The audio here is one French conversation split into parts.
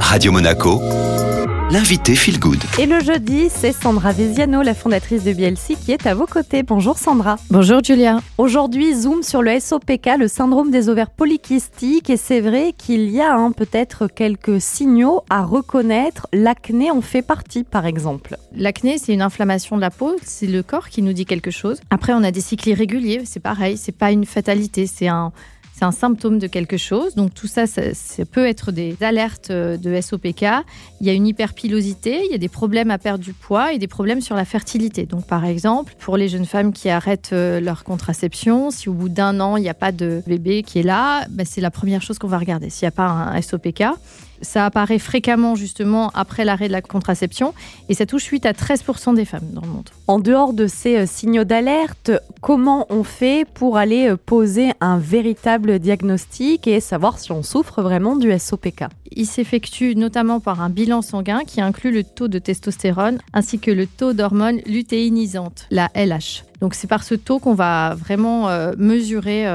Radio Monaco, l'invité Feel Good. Et le jeudi, c'est Sandra Veziano, la fondatrice de BLC, qui est à vos côtés. Bonjour Sandra. Bonjour Julia. Aujourd'hui, zoom sur le SOPK, le syndrome des ovaires polykystiques. Et c'est vrai qu'il y a hein, peut-être quelques signaux à reconnaître. L'acné en fait partie, par exemple. L'acné, c'est une inflammation de la peau, c'est le corps qui nous dit quelque chose. Après, on a des cycles irréguliers, c'est pareil, c'est pas une fatalité, c'est un c'est un symptôme de quelque chose. Donc tout ça, ça, peut être des alertes euh, de SOPK. Il y a une hyperpilosité, il y a des problèmes à perdre du poids et des problèmes sur la fertilité. Donc par exemple, pour les jeunes femmes qui arrêtent euh, leur contraception, si au bout d'un an, il n'y a pas de bébé qui est là, bah, c'est la première chose qu'on va regarder. S'il n'y a pas un SOPK, ça apparaît fréquemment justement après l'arrêt de la contraception et ça touche 8 à 13% des femmes dans le monde. En dehors de ces euh, signaux d'alerte, comment on fait pour aller euh, poser un véritable diagnostic et savoir si on souffre vraiment du SOPK Il s'effectue notamment par un bilan sanguin qui inclut le taux de testostérone ainsi que le taux d'hormone lutéinisante, la LH. Donc c'est par ce taux qu'on va vraiment euh, mesurer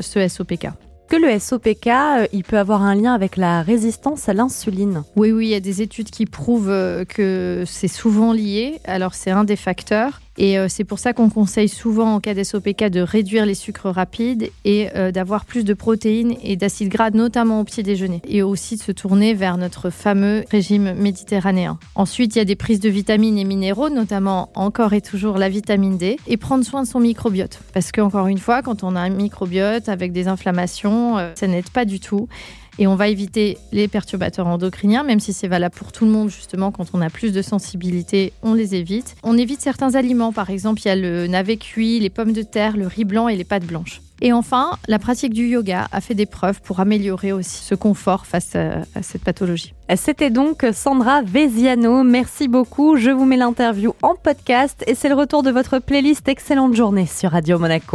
ce SOPK que le SOPK, euh, il peut avoir un lien avec la résistance à l'insuline Oui, oui, il y a des études qui prouvent euh, que c'est souvent lié. Alors c'est un des facteurs. Et euh, c'est pour ça qu'on conseille souvent en cas d'SOPK de réduire les sucres rapides et euh, d'avoir plus de protéines et d'acides gras, notamment au petit déjeuner. Et aussi de se tourner vers notre fameux régime méditerranéen. Ensuite, il y a des prises de vitamines et minéraux, notamment encore et toujours la vitamine D, et prendre soin de son microbiote. Parce qu'encore une fois, quand on a un microbiote avec des inflammations, euh, ça n'aide pas du tout. Et on va éviter les perturbateurs endocriniens, même si c'est valable pour tout le monde, justement, quand on a plus de sensibilité, on les évite. On évite certains aliments, par exemple, il y a le navet cuit, les pommes de terre, le riz blanc et les pâtes blanches. Et enfin, la pratique du yoga a fait des preuves pour améliorer aussi ce confort face à, cette pathologie. C'était donc Sandra Veziano. Merci beaucoup. Je vous mets l'interview en podcast et c'est le retour de votre playlist Excellente journée sur Radio Monaco.